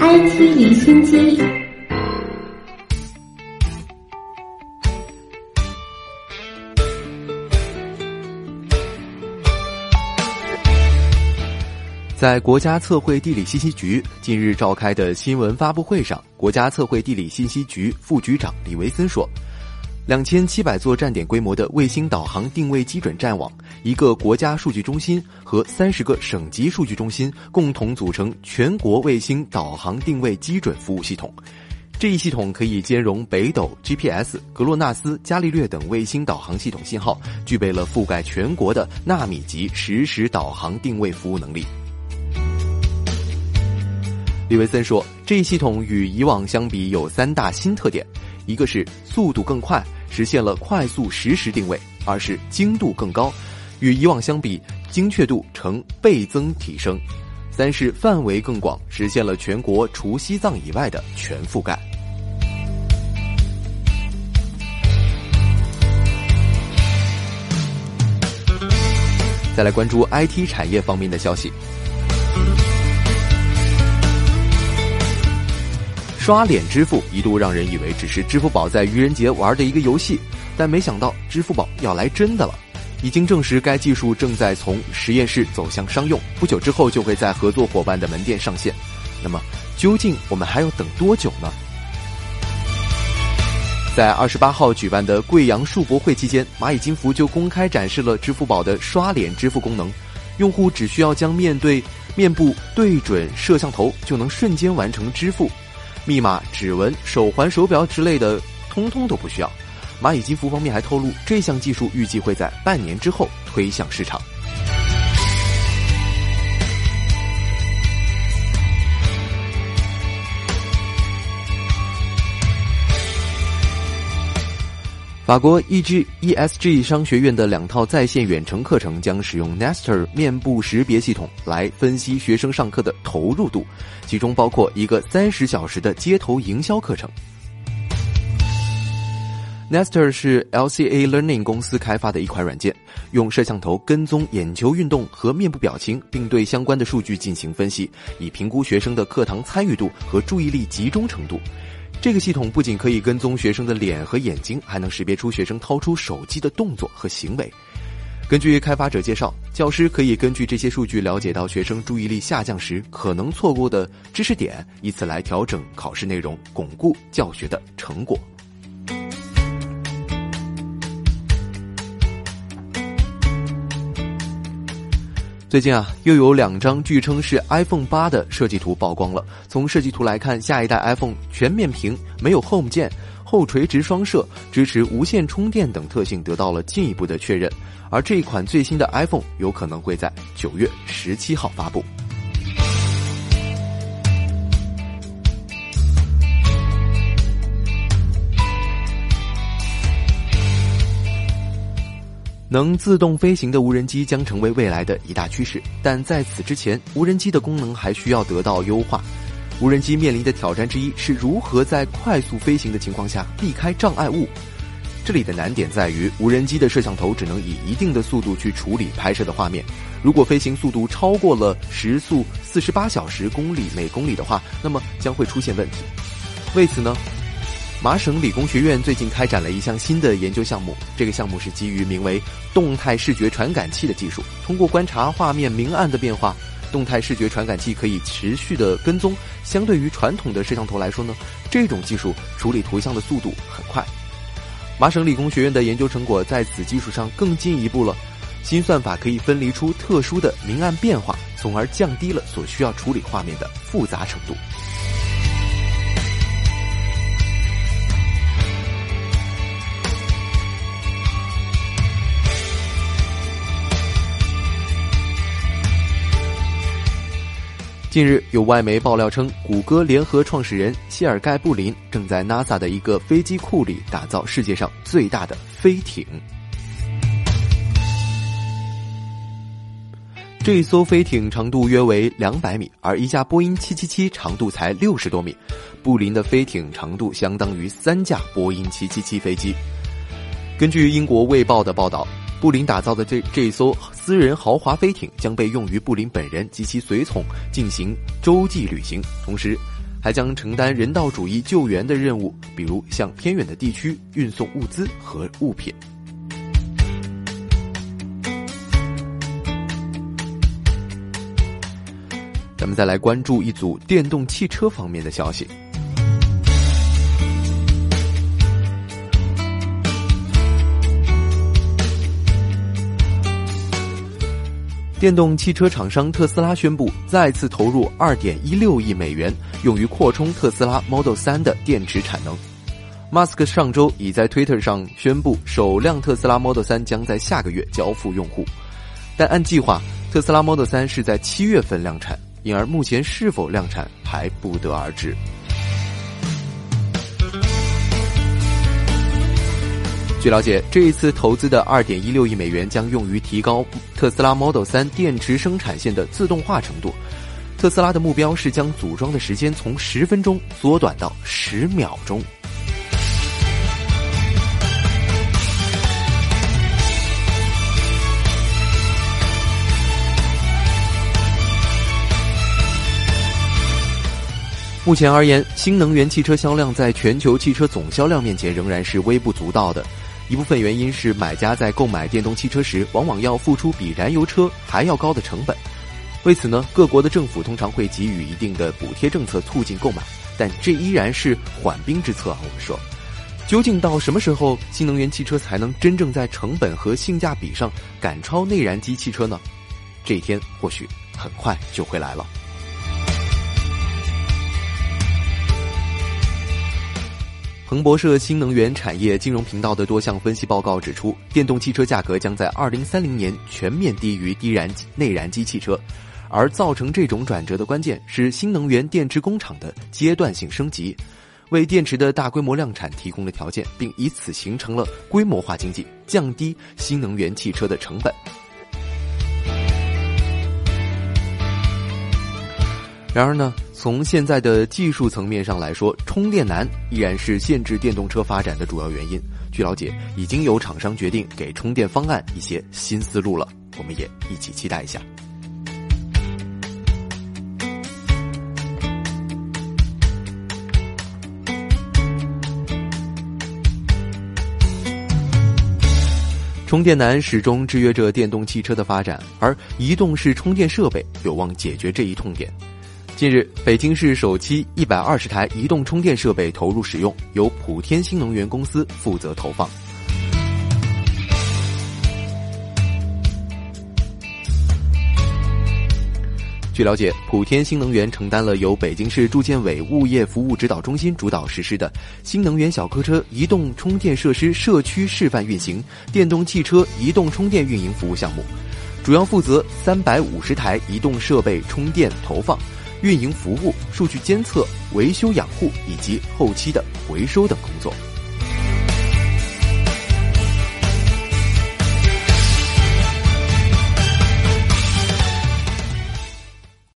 IT 离心机。在国家测绘地理信息局近日召开的新闻发布会上，国家测绘地理信息局副局长李维森说：“两千七百座站点规模的卫星导航定位基准站网，一个国家数据中心和三十个省级数据中心共同组成全国卫星导航定位基准服务系统。这一系统可以兼容北斗、GPS、格洛纳斯、伽利略等卫星导航系统信号，具备了覆盖全国的纳米级实时导航定位服务能力。”李维森说：“这一系统与以往相比有三大新特点，一个是速度更快，实现了快速实时定位；二是精度更高，与以往相比精确度呈倍增提升；三是范围更广，实现了全国除西藏以外的全覆盖。”再来关注 IT 产业方面的消息。刷脸支付一度让人以为只是支付宝在愚人节玩的一个游戏，但没想到支付宝要来真的了。已经证实该技术正在从实验室走向商用，不久之后就会在合作伙伴的门店上线。那么，究竟我们还要等多久呢？在二十八号举办的贵阳数博会期间，蚂蚁金服就公开展示了支付宝的刷脸支付功能，用户只需要将面对面部对准摄像头，就能瞬间完成支付。密码、指纹、手环、手表之类的，通通都不需要。蚂蚁金服方面还透露，这项技术预计会在半年之后推向市场。法国 E.G. E.S.G. 商学院的两套在线远程课程将使用 Nester 面部识别系统来分析学生上课的投入度，其中包括一个三十小时的街头营销课程。Nester 是 LCA Learning 公司开发的一款软件，用摄像头跟踪眼球运动和面部表情，并对相关的数据进行分析，以评估学生的课堂参与度和注意力集中程度。这个系统不仅可以跟踪学生的脸和眼睛，还能识别出学生掏出手机的动作和行为。根据开发者介绍，教师可以根据这些数据了解到学生注意力下降时可能错过的知识点，以此来调整考试内容，巩固教学的成果。最近啊，又有两张据称是 iPhone 八的设计图曝光了。从设计图来看，下一代 iPhone 全面屏、没有 Home 键、后垂直双摄、支持无线充电等特性得到了进一步的确认。而这一款最新的 iPhone 有可能会在九月十七号发布。能自动飞行的无人机将成为未来的一大趋势，但在此之前，无人机的功能还需要得到优化。无人机面临的挑战之一是如何在快速飞行的情况下避开障碍物。这里的难点在于，无人机的摄像头只能以一定的速度去处理拍摄的画面，如果飞行速度超过了时速四十八小时公里每公里的话，那么将会出现问题。为此呢？麻省理工学院最近开展了一项新的研究项目，这个项目是基于名为“动态视觉传感器”的技术。通过观察画面明暗的变化，动态视觉传感器可以持续的跟踪。相对于传统的摄像头来说呢，这种技术处理图像的速度很快。麻省理工学院的研究成果在此基础上更进一步了，新算法可以分离出特殊的明暗变化，从而降低了所需要处理画面的复杂程度。近日，有外媒爆料称，谷歌联合创始人谢尔盖·布林正在 NASA 的一个飞机库里打造世界上最大的飞艇。这艘飞艇长度约为两百米，而一架波音777长度才六十多米。布林的飞艇长度相当于三架波音777飞机。根据英国《卫报》的报道。布林打造的这这艘私人豪华飞艇将被用于布林本人及其随从进行洲际旅行，同时还将承担人道主义救援的任务，比如向偏远的地区运送物资和物品。咱们再来关注一组电动汽车方面的消息。电动汽车厂商特斯拉宣布再次投入2.16亿美元，用于扩充特斯拉 Model 3的电池产能。马斯克上周已在 Twitter 上宣布，首辆特斯拉 Model 3将在下个月交付用户，但按计划，特斯拉 Model 3是在七月份量产，因而目前是否量产还不得而知。据了解，这一次投资的2.16亿美元将用于提高特斯拉 Model 3电池生产线的自动化程度。特斯拉的目标是将组装的时间从十分钟缩短到十秒钟。目前而言，新能源汽车销量在全球汽车总销量面前仍然是微不足道的。一部分原因是买家在购买电动汽车时，往往要付出比燃油车还要高的成本。为此呢，各国的政府通常会给予一定的补贴政策，促进购买。但这依然是缓兵之策啊。我们说，究竟到什么时候新能源汽车才能真正在成本和性价比上赶超内燃机汽车呢？这一天或许很快就会来了。彭博社新能源产业金融频道的多项分析报告指出，电动汽车价格将在二零三零年全面低于低燃内燃机汽车，而造成这种转折的关键是新能源电池工厂的阶段性升级，为电池的大规模量产提供了条件，并以此形成了规模化经济，降低新能源汽车的成本。然而呢？从现在的技术层面上来说，充电难依然是限制电动车发展的主要原因。据了解，已经有厂商决定给充电方案一些新思路了，我们也一起期待一下。充电难始终制约着电动汽车的发展，而移动式充电设备有望解决这一痛点。近日，北京市首期一百二十台移动充电设备投入使用，由普天新能源公司负责投放。据了解，普天新能源承担了由北京市住建委物业服务指导中心主导实施的新能源小客车移动充电设施社区示范运行、电动汽车移动充电运营服务项目，主要负责三百五十台移动设备充电投放。运营服务、数据监测、维修养护以及后期的回收等工作。